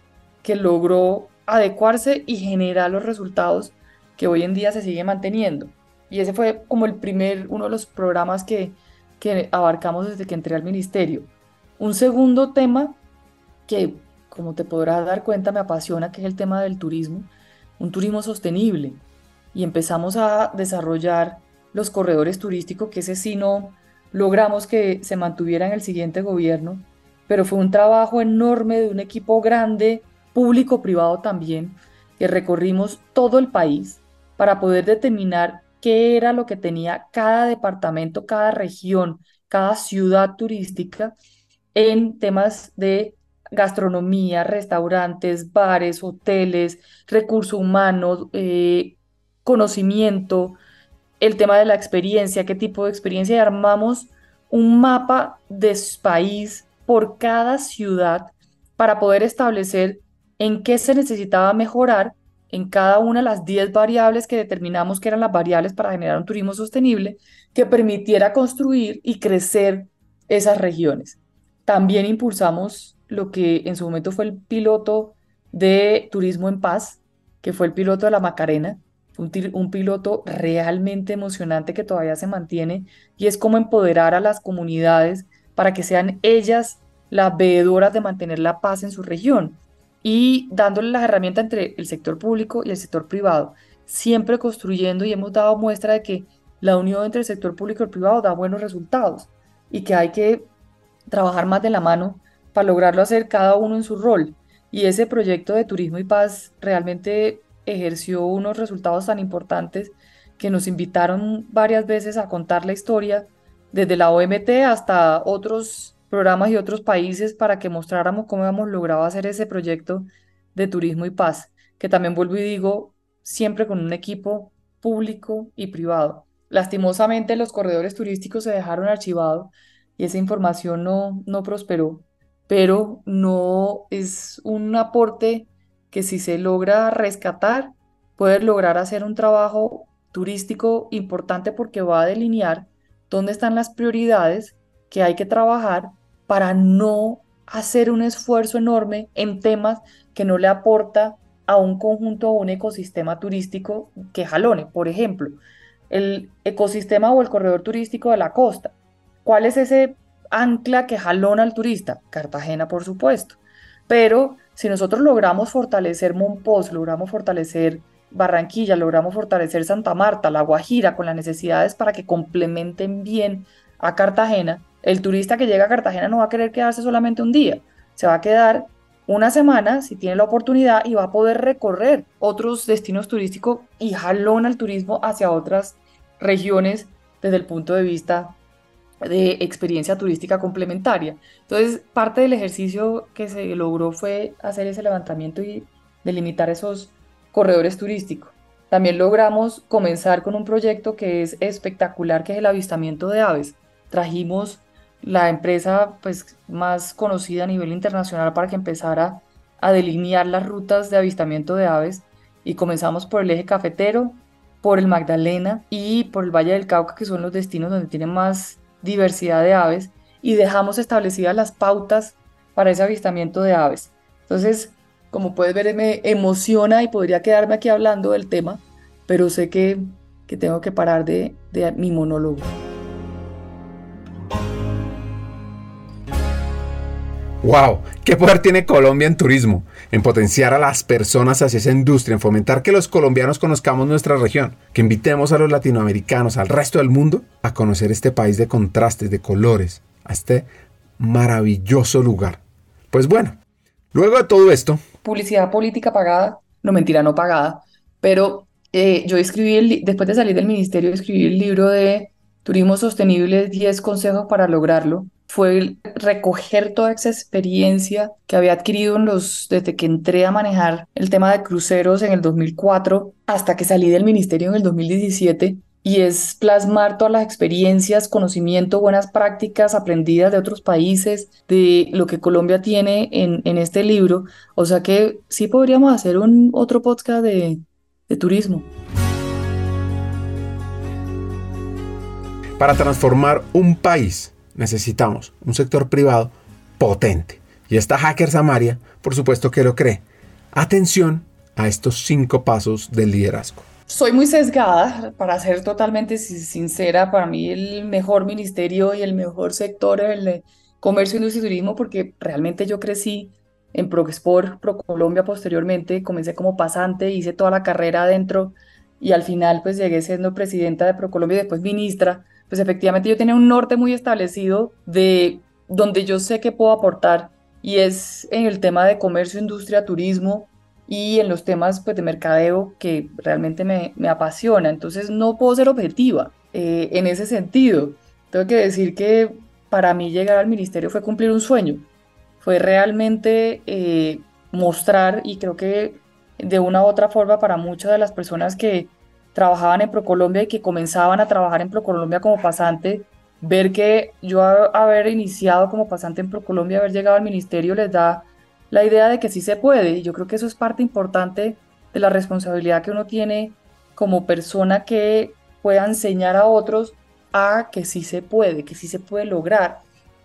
que logró adecuarse y generar los resultados que hoy en día se sigue manteniendo. Y ese fue como el primer, uno de los programas que, que abarcamos desde que entré al ministerio. Un segundo tema que como te podrás dar cuenta, me apasiona, que es el tema del turismo, un turismo sostenible. Y empezamos a desarrollar los corredores turísticos, que ese sí no logramos que se mantuviera en el siguiente gobierno, pero fue un trabajo enorme de un equipo grande, público-privado también, que recorrimos todo el país para poder determinar qué era lo que tenía cada departamento, cada región, cada ciudad turística en temas de gastronomía, restaurantes, bares, hoteles, recurso humano, eh, conocimiento, el tema de la experiencia, qué tipo de experiencia, y armamos un mapa de país por cada ciudad para poder establecer en qué se necesitaba mejorar en cada una de las 10 variables que determinamos que eran las variables para generar un turismo sostenible que permitiera construir y crecer esas regiones. También impulsamos lo que en su momento fue el piloto de Turismo en Paz, que fue el piloto de la Macarena, un, un, piloto realmente emocionante que todavía se mantiene y es como empoderar a las comunidades para que sean ellas las veedoras de mantener la paz en su región y dándole las herramientas entre el sector público y el sector privado, siempre construyendo y hemos dado muestra de que la unión entre el sector público y el privado da buenos resultados y que hay que trabajar más de la mano para lograrlo hacer cada uno en su rol. Y ese proyecto de Turismo y Paz realmente ejerció unos resultados tan importantes que nos invitaron varias veces a contar la historia desde la OMT hasta otros programas y otros países para que mostráramos cómo hemos logrado hacer ese proyecto de turismo y paz, que también vuelvo y digo, siempre con un equipo público y privado. Lastimosamente los corredores turísticos se dejaron archivados y esa información no, no prosperó, pero no es un aporte que si se logra rescatar, puede lograr hacer un trabajo turístico importante porque va a delinear dónde están las prioridades que hay que trabajar para no hacer un esfuerzo enorme en temas que no le aporta a un conjunto o un ecosistema turístico que jalone. Por ejemplo, el ecosistema o el corredor turístico de la costa. ¿Cuál es ese ancla que jalona al turista? Cartagena, por supuesto. Pero si nosotros logramos fortalecer Monpós, logramos fortalecer Barranquilla, logramos fortalecer Santa Marta, La Guajira, con las necesidades para que complementen bien a Cartagena, el turista que llega a Cartagena no va a querer quedarse solamente un día, se va a quedar una semana si tiene la oportunidad y va a poder recorrer otros destinos turísticos y jalona el turismo hacia otras regiones desde el punto de vista de experiencia turística complementaria. Entonces, parte del ejercicio que se logró fue hacer ese levantamiento y delimitar esos corredores turísticos. También logramos comenzar con un proyecto que es espectacular, que es el avistamiento de aves. Trajimos la empresa pues, más conocida a nivel internacional para que empezara a delinear las rutas de avistamiento de aves y comenzamos por el eje cafetero, por el Magdalena y por el Valle del Cauca, que son los destinos donde tienen más diversidad de aves, y dejamos establecidas las pautas para ese avistamiento de aves. Entonces, como puedes ver, me emociona y podría quedarme aquí hablando del tema, pero sé que, que tengo que parar de, de mi monólogo. ¡Wow! ¿Qué poder tiene Colombia en turismo? En potenciar a las personas hacia esa industria, en fomentar que los colombianos conozcamos nuestra región, que invitemos a los latinoamericanos, al resto del mundo, a conocer este país de contrastes, de colores, a este maravilloso lugar. Pues bueno, luego de todo esto... Publicidad política pagada, no mentira, no pagada, pero eh, yo escribí, después de salir del ministerio, escribí el libro de Turismo Sostenible, 10 consejos para lograrlo. Fue recoger toda esa experiencia que había adquirido en los, desde que entré a manejar el tema de cruceros en el 2004 hasta que salí del ministerio en el 2017 y es plasmar todas las experiencias, conocimiento, buenas prácticas aprendidas de otros países, de lo que Colombia tiene en, en este libro. O sea que sí podríamos hacer un otro podcast de, de turismo. Para transformar un país necesitamos un sector privado potente. Y esta hacker Samaria, por supuesto que lo cree. Atención a estos cinco pasos del liderazgo. Soy muy sesgada, para ser totalmente sincera, para mí el mejor ministerio y el mejor sector es el de comercio, industria y turismo, porque realmente yo crecí en ProExport, ProColombia posteriormente, comencé como pasante, hice toda la carrera adentro y al final pues llegué siendo presidenta de ProColombia y después ministra. Pues efectivamente yo tenía un norte muy establecido de donde yo sé que puedo aportar y es en el tema de comercio, industria, turismo y en los temas pues, de mercadeo que realmente me, me apasiona. Entonces no puedo ser objetiva eh, en ese sentido. Tengo que decir que para mí llegar al ministerio fue cumplir un sueño, fue realmente eh, mostrar y creo que de una u otra forma para muchas de las personas que trabajaban en ProColombia y que comenzaban a trabajar en ProColombia como pasante, ver que yo haber iniciado como pasante en ProColombia, haber llegado al ministerio, les da la idea de que sí se puede. Y yo creo que eso es parte importante de la responsabilidad que uno tiene como persona que pueda enseñar a otros a que sí se puede, que sí se puede lograr,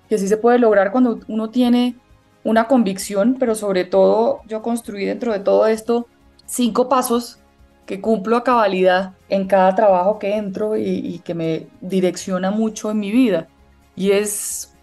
que sí se puede lograr cuando uno tiene una convicción, pero sobre todo yo construí dentro de todo esto cinco pasos que cumplo a cabalidad en cada trabajo que entro y, que me direcciona mucho en mi vida. Y es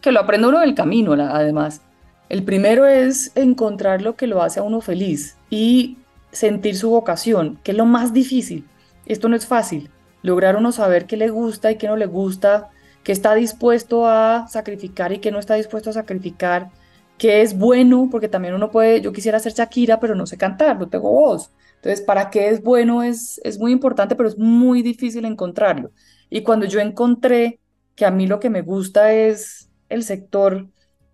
que lo aprendo uno en el camino, además. El primero es encontrar lo que lo hace a uno feliz y sentir su vocación, que es lo más difícil. Esto no es fácil. Lograr uno saber qué le gusta y qué no le gusta, qué está dispuesto a sacrificar y qué no está dispuesto a sacrificar, qué es bueno, porque también uno puede, yo quisiera ser Shakira, pero no sé cantar, no tengo voz. Entonces, ¿para qué es bueno? Es, es muy importante, pero es muy difícil encontrarlo. Y cuando yo encontré que a mí lo que me gusta es el sector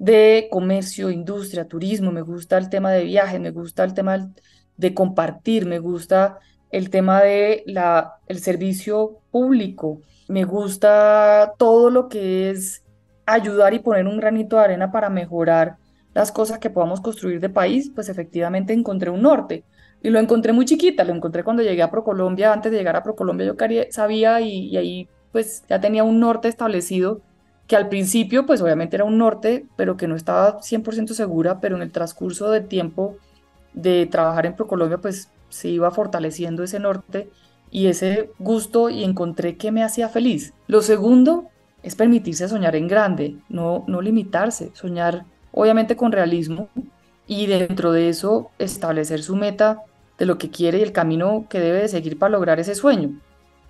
de comercio, industria, turismo, me gusta el tema de viajes, me gusta el tema de compartir, me gusta el tema de la, el servicio público, me gusta todo lo que es ayudar y poner un granito de arena para mejorar las cosas que podamos construir de país, pues efectivamente encontré un norte. Y lo encontré muy chiquita, lo encontré cuando llegué a ProColombia, antes de llegar a ProColombia yo sabía y, y ahí pues ya tenía un norte establecido que al principio pues obviamente era un norte, pero que no estaba 100% segura, pero en el transcurso del tiempo de trabajar en ProColombia pues se iba fortaleciendo ese norte y ese gusto y encontré que me hacía feliz. Lo segundo es permitirse soñar en grande, no, no limitarse, soñar obviamente con realismo y dentro de eso establecer su meta de lo que quiere y el camino que debe de seguir para lograr ese sueño.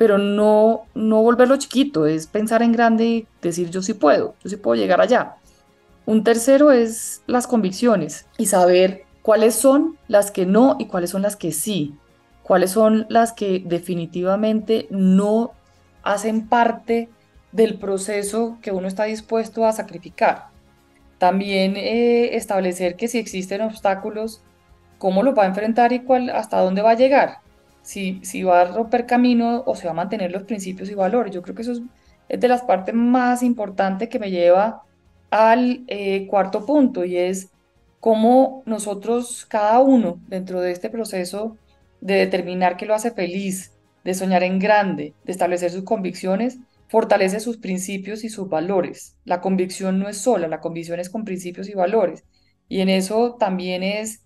Pero no, no volverlo chiquito, es pensar en grande y decir yo sí puedo, yo sí puedo llegar allá. Un tercero es las convicciones y saber cuáles son las que no y cuáles son las que sí, cuáles son las que definitivamente no hacen parte del proceso que uno está dispuesto a sacrificar. También eh, establecer que si existen obstáculos, cómo los va a enfrentar y cuál, hasta dónde va a llegar. Si, si va a romper camino o se va a mantener los principios y valores. Yo creo que eso es, de las partes más importantes que me lleva al eh, cuarto punto y es cómo nosotros, cada uno, dentro de este proceso de determinar qué lo hace feliz, de soñar en grande, de establecer sus convicciones, fortalece sus principios y sus valores. La convicción no es sola, la convicción es con principios y valores. Y en eso también es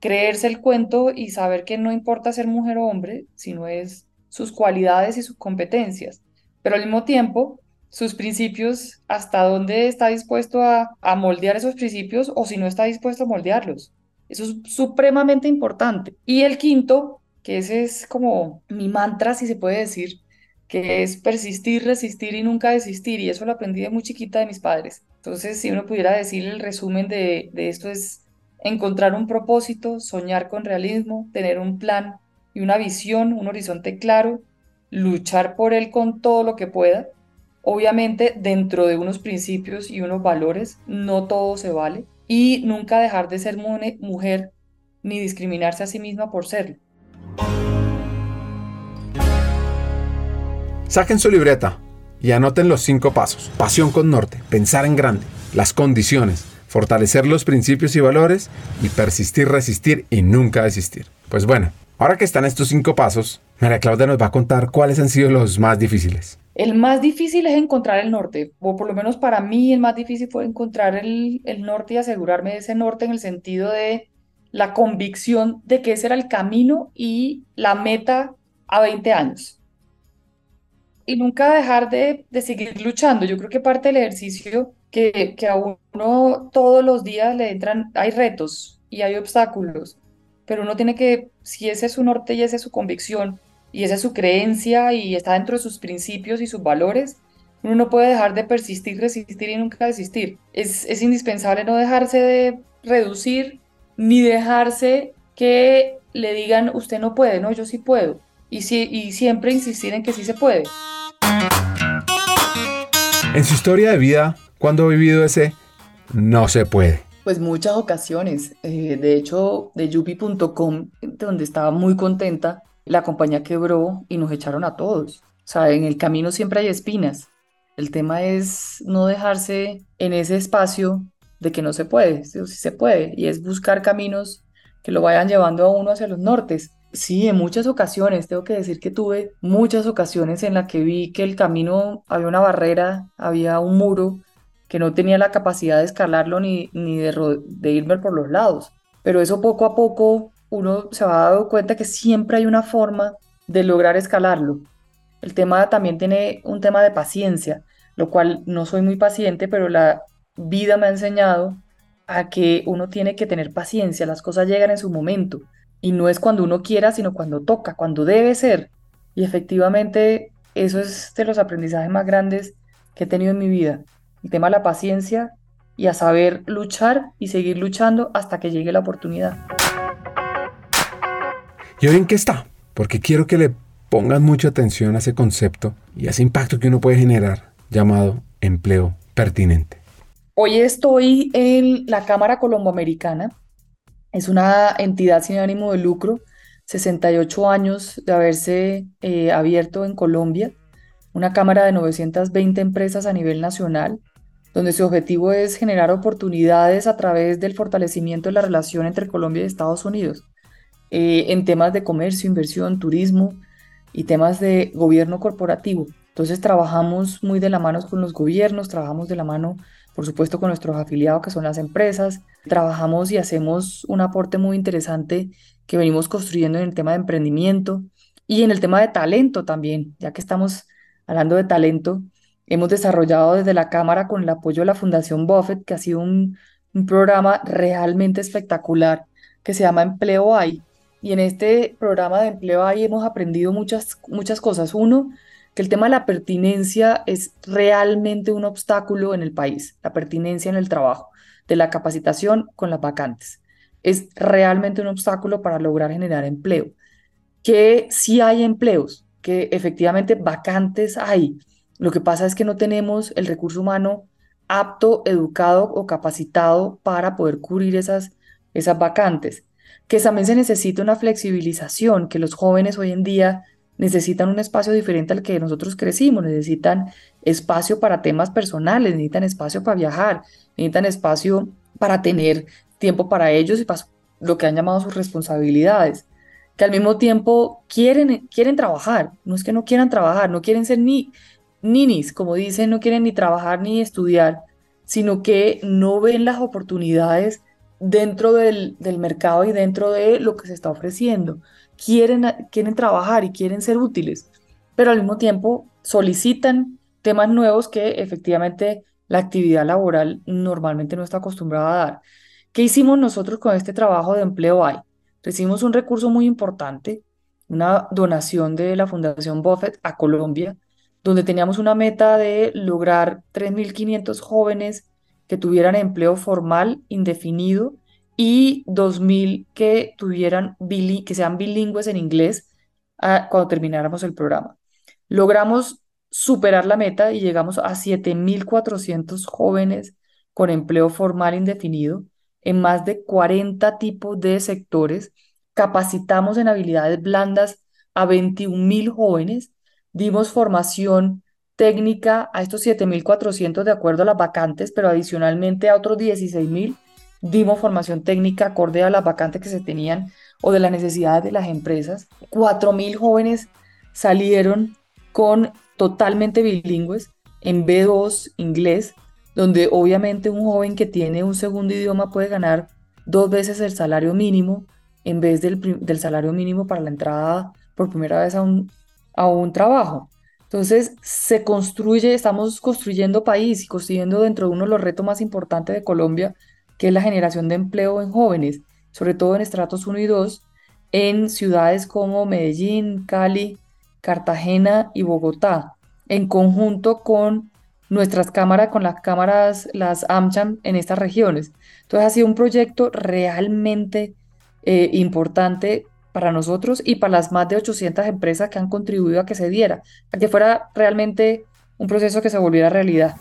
creerse el cuento y saber que no importa ser mujer o hombre, sino es sus cualidades y sus competencias. Pero al mismo tiempo, sus principios, hasta dónde está dispuesto a, a moldear esos principios o si no está dispuesto a moldearlos. Eso es supremamente importante. Y el quinto, que ese es como mi mantra, si se puede decir, que es persistir, resistir y nunca desistir. Y eso lo aprendí de muy chiquita de mis padres. Entonces, si uno pudiera decir el resumen de, de esto es encontrar un propósito, soñar con realismo, tener un plan y una visión, un horizonte claro, luchar por él con todo lo que pueda. Obviamente dentro de unos principios y unos valores, no todo se vale. Y nunca dejar de ser mujer ni discriminarse a sí misma por serlo. Saquen su libreta y anoten los cinco pasos. Pasión con norte, pensar en grande, las condiciones, fortalecer los principios y valores y persistir, resistir y nunca desistir. Pues bueno, ahora que están estos cinco pasos, María Claudia nos va a contar cuáles han sido los más difíciles. El más difícil es encontrar el norte, o por lo menos para mí el más difícil fue encontrar el, el norte y asegurarme de ese norte en el sentido de la convicción de que ese era el camino y la meta a 20 años y nunca dejar de, de, seguir luchando. Yo creo que parte del ejercicio que, que a uno todos los días le entran, hay retos y hay obstáculos, pero uno tiene que, si ese es su norte y esa es su convicción y esa es su creencia y está dentro de sus principios y sus valores, uno no puede dejar de persistir, resistir y nunca desistir. Es, es indispensable no dejarse de reducir ni dejarse que le digan usted no puede, no, yo sí puedo. Y, si, y siempre insistir en que sí se puede. En su historia de vida, ¿cuándo ha vivido ese no se puede? Pues muchas ocasiones. Eh, de hecho, de yupi.com, donde estaba muy contenta, la compañía quebró y nos echaron a todos. O sea, en el camino siempre hay espinas. El tema es no dejarse en ese espacio de que no se puede, sí, sí se puede, y es buscar caminos que lo vayan llevando a uno hacia los nortes. Sí, en muchas ocasiones, tengo que decir que tuve muchas ocasiones en las que vi que el camino había una barrera, había un muro, que no tenía la capacidad de escalarlo ni, ni de, irme por los lados. Pero eso poco a poco uno se va dando cuenta que siempre hay una forma de lograr escalarlo. El tema también tiene un tema de paciencia, lo cual no soy muy paciente, pero la vida me ha enseñado a que uno tiene que tener paciencia, las cosas llegan en su momento. Y no es cuando uno quiera, sino cuando toca, cuando debe ser. Y efectivamente eso es de los aprendizajes más grandes que he tenido en mi vida. El tema de la paciencia y a saber luchar y seguir luchando hasta que llegue la oportunidad. ¿Y hoy en qué está? Porque quiero que le pongan mucha atención a ese concepto y a ese impacto que uno puede generar llamado empleo pertinente. Hoy estoy en la Cámara Colomboamericana es una entidad sin ánimo de lucro, 68 años de haberse eh, abierto en Colombia, una cámara de 920 empresas a nivel nacional, donde su objetivo es generar oportunidades a través del fortalecimiento de la relación entre Colombia y Estados Unidos, eh, en temas de comercio, inversión, turismo y temas de gobierno corporativo. Entonces trabajamos muy de la mano con los gobiernos, trabajamos de la mano, por supuesto, con nuestros afiliados que son las empresas, trabajamos y hacemos un aporte muy interesante que venimos construyendo en el tema de emprendimiento y en el tema de talento también, ya que estamos hablando de talento, hemos desarrollado desde la Cámara con el apoyo de la Fundación Buffett, que ha sido un, programa realmente espectacular que se llama Empleo AI. Y en este programa de Empleo AI hemos aprendido muchas, muchas cosas. Uno, que el tema de la pertinencia es realmente un obstáculo en el país, la pertinencia en el trabajo, de la capacitación con las vacantes es realmente un obstáculo para lograr generar empleo. Que sí hay empleos, que efectivamente vacantes hay. Lo que pasa es que no tenemos el recurso humano apto, educado o capacitado para poder cubrir esas, esas vacantes. Que también se necesita una flexibilización, que los jóvenes hoy en día necesitan un espacio diferente al que nosotros crecimos, necesitan espacio para temas personales, necesitan espacio para viajar, necesitan espacio para tener tiempo para ellos y para lo que han llamado sus responsabilidades, que al mismo tiempo quieren, quieren trabajar, no es que no quieran trabajar, no quieren ser ni ninis, como dicen, no quieren ni trabajar ni estudiar, sino que no ven las oportunidades dentro del, del mercado y dentro de lo que se está ofreciendo. Quieren, quieren trabajar y quieren ser útiles, pero al mismo tiempo solicitan temas nuevos que efectivamente la actividad laboral normalmente no está acostumbrada a dar. ¿Qué hicimos nosotros con este trabajo de empleo hay? Recibimos un recurso muy importante, una donación de la Fundación Buffett a Colombia, donde teníamos una meta de lograr 3.500 jóvenes que tuvieran empleo formal indefinido y 2.000 que tuvieran que sean bilingües en inglés ah, cuando termináramos el programa. Logramos superar la meta y llegamos a 7.400 jóvenes con empleo formal indefinido en más de 40 tipos de sectores, capacitamos en habilidades blandas a 21 mil jóvenes, dimos formación técnica a estos 7.400 de acuerdo a las vacantes, pero adicionalmente a otros 16.000 dimos formación técnica acorde a las vacantes que se tenían o de las necesidades de las empresas. 4.000 jóvenes salieron con totalmente bilingües en B2 inglés donde obviamente un joven que tiene un segundo idioma puede ganar dos veces el salario mínimo en vez del, salario mínimo para la entrada por primera vez a un, a un trabajo. Entonces, se construye, estamos construyendo país y construyendo dentro de uno de los retos más importantes de Colombia, que es la generación de empleo en jóvenes, sobre todo en estratos 1 y 2, en ciudades como Medellín, Cali, Cartagena y Bogotá, en conjunto con nuestras cámaras con las cámaras, las AmCham en estas regiones. Entonces ha sido un proyecto realmente eh, importante para nosotros y para las más de 800 empresas que han contribuido a que se diera, a que fuera realmente un proceso que se volviera realidad.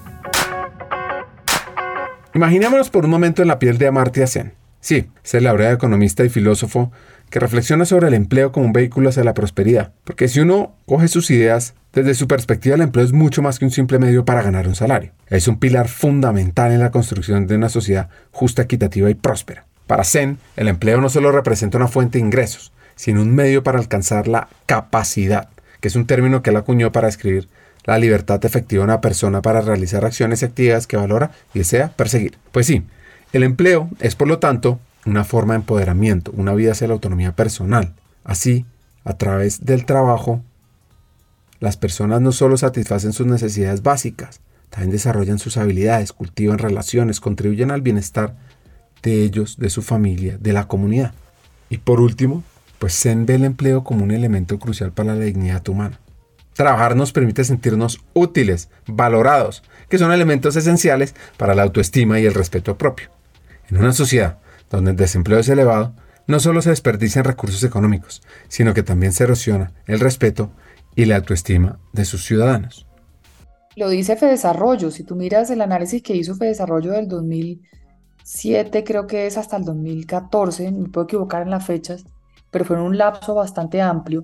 Imaginémonos por un momento en la piel de Amartya Sen. Sí, es el laureado economista y filósofo que reflexiona sobre el empleo como un vehículo hacia la prosperidad. Porque si uno coge sus ideas, desde su perspectiva el empleo es mucho más que un simple medio para ganar un salario. Es un pilar fundamental en la construcción de una sociedad justa, equitativa y próspera. Para Zen, el empleo no solo representa una fuente de ingresos, sino un medio para alcanzar la capacidad, que es un término que él acuñó para describir la libertad efectiva de una persona para realizar acciones y actividades que valora y desea perseguir. Pues sí, el empleo es por lo tanto una forma de empoderamiento, una vida hacia la autonomía personal. Así, a través del trabajo, las personas no solo satisfacen sus necesidades básicas, también desarrollan sus habilidades, cultivan relaciones, contribuyen al bienestar de ellos, de su familia, de la comunidad. Y por último, pues Zen ve el empleo como un elemento crucial para la dignidad humana. Trabajar nos permite sentirnos útiles, valorados, que son elementos esenciales para la autoestima y el respeto propio. En una sociedad donde el desempleo es elevado, no solo se desperdician recursos económicos, sino que también se erosiona el respeto y la autoestima de sus ciudadanos. Lo dice Fedesarrollo, si tú miras el análisis que hizo Fedesarrollo del 2000 2007, creo que es hasta el 2014, me puedo equivocar en las fechas, pero fue en un lapso bastante amplio,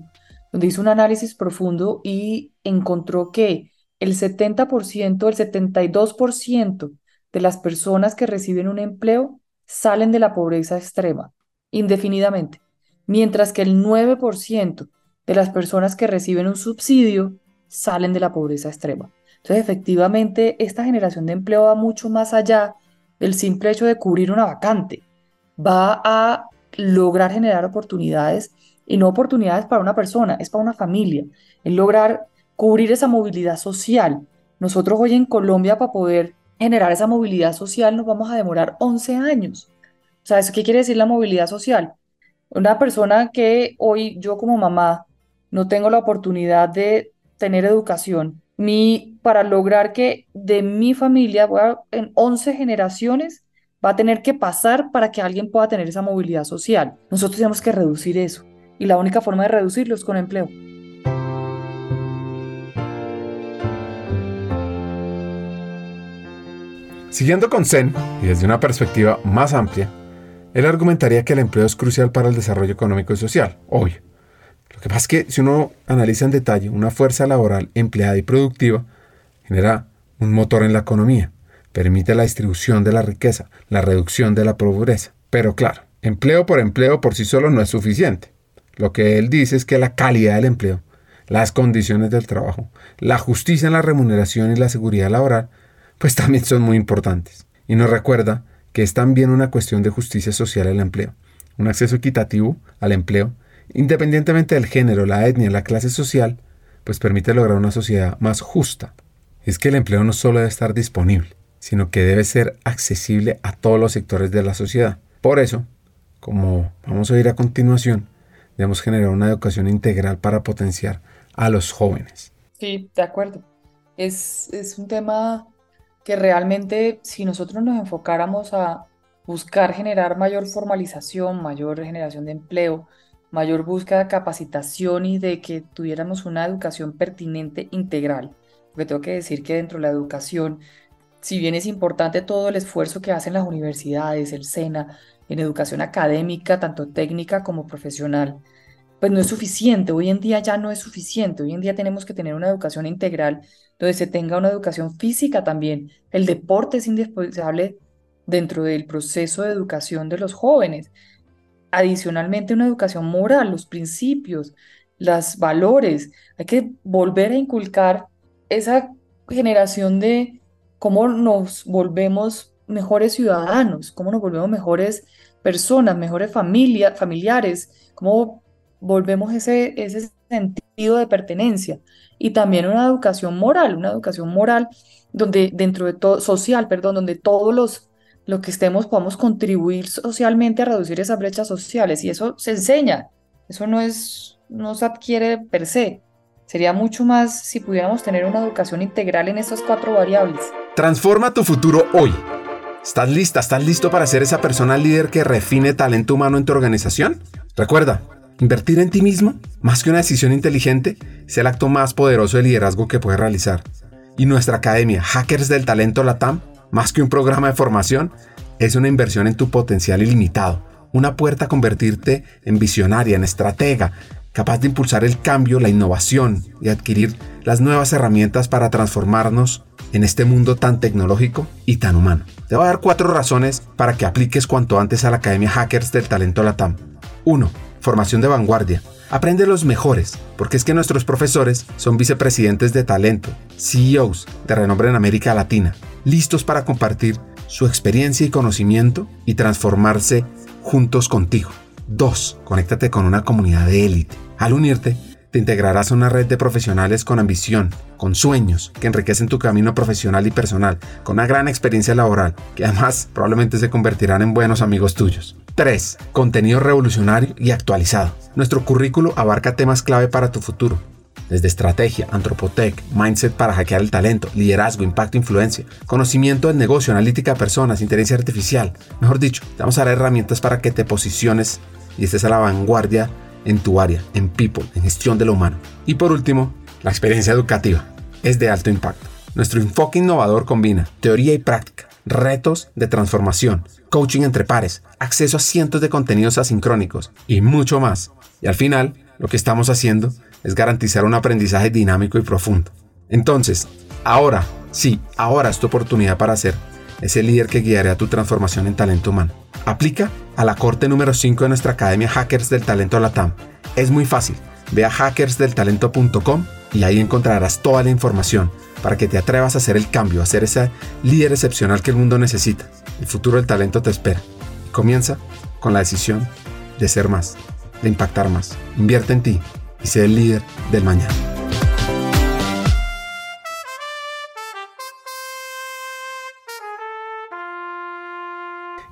donde hizo un análisis profundo y encontró que el 70%, el 72% de las personas que reciben un empleo salen de la pobreza extrema, indefinidamente, mientras que el 9% de las personas que reciben un subsidio salen de la pobreza extrema. Entonces, efectivamente, esta generación de empleo va mucho más allá del simple hecho de cubrir una vacante. Va a lograr generar oportunidades y no oportunidades para una persona, es para una familia. Es lograr cubrir esa movilidad social. Nosotros hoy en Colombia, para poder generar esa movilidad social, nos vamos a demorar 11 años. O sea, ¿qué quiere decir la movilidad social? Una persona que hoy yo como mamá no tengo la oportunidad de tener educación, ni para lograr que de mi familia, en 11 generaciones, va a tener que pasar para que alguien pueda tener esa movilidad social. Nosotros tenemos que reducir eso. Y la única forma de reducirlo es con empleo. Siguiendo con Zen, y desde una perspectiva más amplia, él argumentaría que el empleo es crucial para el desarrollo económico y social, obvio. Lo que pasa es que si uno analiza en detalle una fuerza laboral empleada y productiva, genera un motor en la economía, permite la distribución de la riqueza, la reducción de la pobreza. Pero claro, empleo por empleo por sí solo no es suficiente. Lo que él dice es que la calidad del empleo, las condiciones del trabajo, la justicia en la remuneración y la seguridad laboral pues *laughs* también son muy importantes. Y nos recuerda que es también una cuestión de justicia social el empleo, un acceso equitativo al empleo, independientemente del género, la etnia, la clase social, pues permite lograr una sociedad más justa. Es que el empleo no solo debe estar disponible, sino que debe ser accesible a todos los sectores de la sociedad. Por eso, como vamos a oír a continuación, debemos generar una educación integral para potenciar a los jóvenes. Sí, de acuerdo. Es, es un tema que realmente si nosotros nos enfocáramos a buscar generar mayor formalización, mayor generación de empleo, mayor búsqueda de capacitación y de que tuviéramos una educación pertinente integral. Porque tengo que decir que dentro de la educación, si bien es importante todo el esfuerzo que hacen las universidades, el SENA, en educación académica, tanto técnica como profesional, pues no es suficiente. Hoy en día ya no es suficiente. Hoy en día tenemos que tener una educación integral donde se tenga una educación física también. El deporte es indispensable dentro del proceso de educación de los jóvenes. Adicionalmente, una educación moral, los principios, los valores. Hay que volver a inculcar esa generación de cómo nos volvemos mejores ciudadanos, cómo nos volvemos mejores personas, mejores familia, familiares, cómo volvemos ese, ese sentido de pertenencia y también una educación moral, una educación moral donde dentro de todo, social, perdón, donde todos los, lo que estemos podamos contribuir socialmente a reducir esas brechas sociales y eso se enseña, eso no es, no se adquiere per se. Sería mucho más si pudiéramos tener una educación integral en estas cuatro variables. Transforma tu futuro hoy. ¿Estás lista? ¿Estás listo para ser esa persona líder que refine talento humano en tu organización? Recuerda, Invertir en ti mismo, más que una decisión inteligente, es el acto más poderoso de liderazgo que puedes realizar. Y nuestra academia Hackers del Talento Latam, más que un programa de formación, es una inversión en tu potencial ilimitado, una puerta a convertirte en visionaria, en estratega, capaz de impulsar el cambio, la innovación y adquirir las nuevas herramientas para transformarnos en este mundo tan tecnológico y tan humano. Te voy a dar cuatro razones para que apliques cuanto antes a la Academia Hackers del Talento Latam. 1 formación de vanguardia. Aprende los mejores, porque es que nuestros profesores son vicepresidentes de talento, CEOs de renombre en América Latina, listos para compartir su experiencia y conocimiento y transformarse juntos contigo. 2. Conéctate con una comunidad de élite. Al unirte, te integrarás a una red de profesionales con ambición, con sueños, que enriquecen tu camino profesional y personal, con una gran experiencia laboral, que además probablemente se convertirán en buenos amigos tuyos. 3. Contenido revolucionario y actualizado. Nuestro currículo abarca temas clave para tu futuro, desde estrategia, antropotec, mindset para hackear el talento, liderazgo, impacto, influencia, conocimiento del negocio, analítica de personas, inteligencia artificial. Mejor dicho, te vamos a dar herramientas para que te posiciones y estés a la vanguardia en tu área, en people, en gestión de lo humano. Y por último, la experiencia educativa es de alto impacto. Nuestro enfoque innovador combina teoría y práctica retos de transformación, coaching entre pares, acceso a cientos de contenidos asincrónicos y mucho más. Y al final, lo que estamos haciendo es garantizar un aprendizaje dinámico y profundo. Entonces, ahora, sí, ahora es tu oportunidad para ser ese líder que guiará tu transformación en talento humano. Aplica a la corte número 5 de nuestra Academia Hackers del Talento Latam. Es muy fácil. Ve a hackersdeltalento.com y ahí encontrarás toda la información para que te atrevas a hacer el cambio, a ser ese líder excepcional que el mundo necesita. El futuro del talento te espera. Comienza con la decisión de ser más, de impactar más. Invierte en ti y sé el líder del mañana.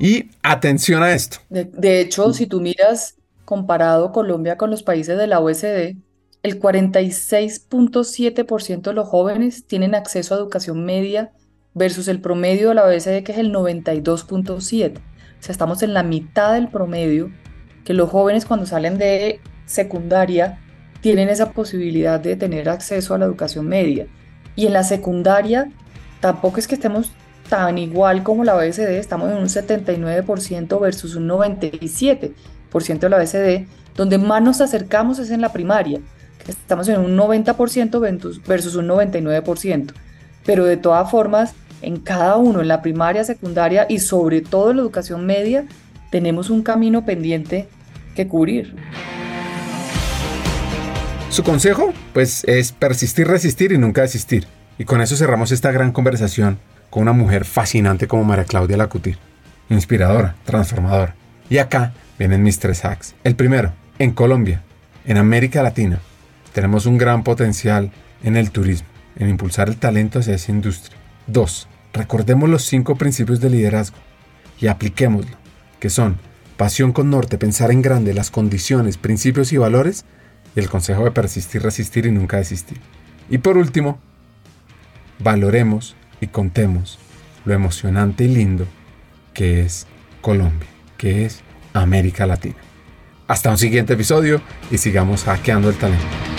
Y atención a esto. De, de hecho, si tú miras comparado Colombia con los países de la OECD, el 46.7% de los jóvenes tienen acceso a educación media versus el promedio de la OECD que es el 92.7. O sea, estamos en la mitad del promedio que los jóvenes cuando salen de secundaria tienen esa posibilidad de tener acceso a la educación media. Y en la secundaria tampoco es que estemos tan igual como la OECD, estamos en un 79% versus un 97% de la OECD, donde más nos acercamos es en la primaria, estamos en un 90% versus un 99%. Pero de todas formas, en cada uno, en la primaria, secundaria y sobre todo en la educación media, tenemos un camino pendiente que cubrir. Su consejo, pues, es persistir, resistir y nunca desistir. Y con eso cerramos esta gran conversación con una mujer fascinante como María Claudia Lacutir. Inspiradora, transformadora. Y acá vienen mis tres hacks. El primero, en Colombia, en América Latina, tenemos un gran potencial en el turismo, en impulsar el talento hacia esa industria. 2. Recordemos los cinco principios de liderazgo y apliquémoslo, que son pasión con norte, pensar en grande, las condiciones, principios y valores, y el consejo de persistir, resistir y nunca desistir. Y por último, valoremos y contemos lo emocionante y lindo que es Colombia, que es América Latina. Hasta un siguiente episodio y sigamos hackeando el talento.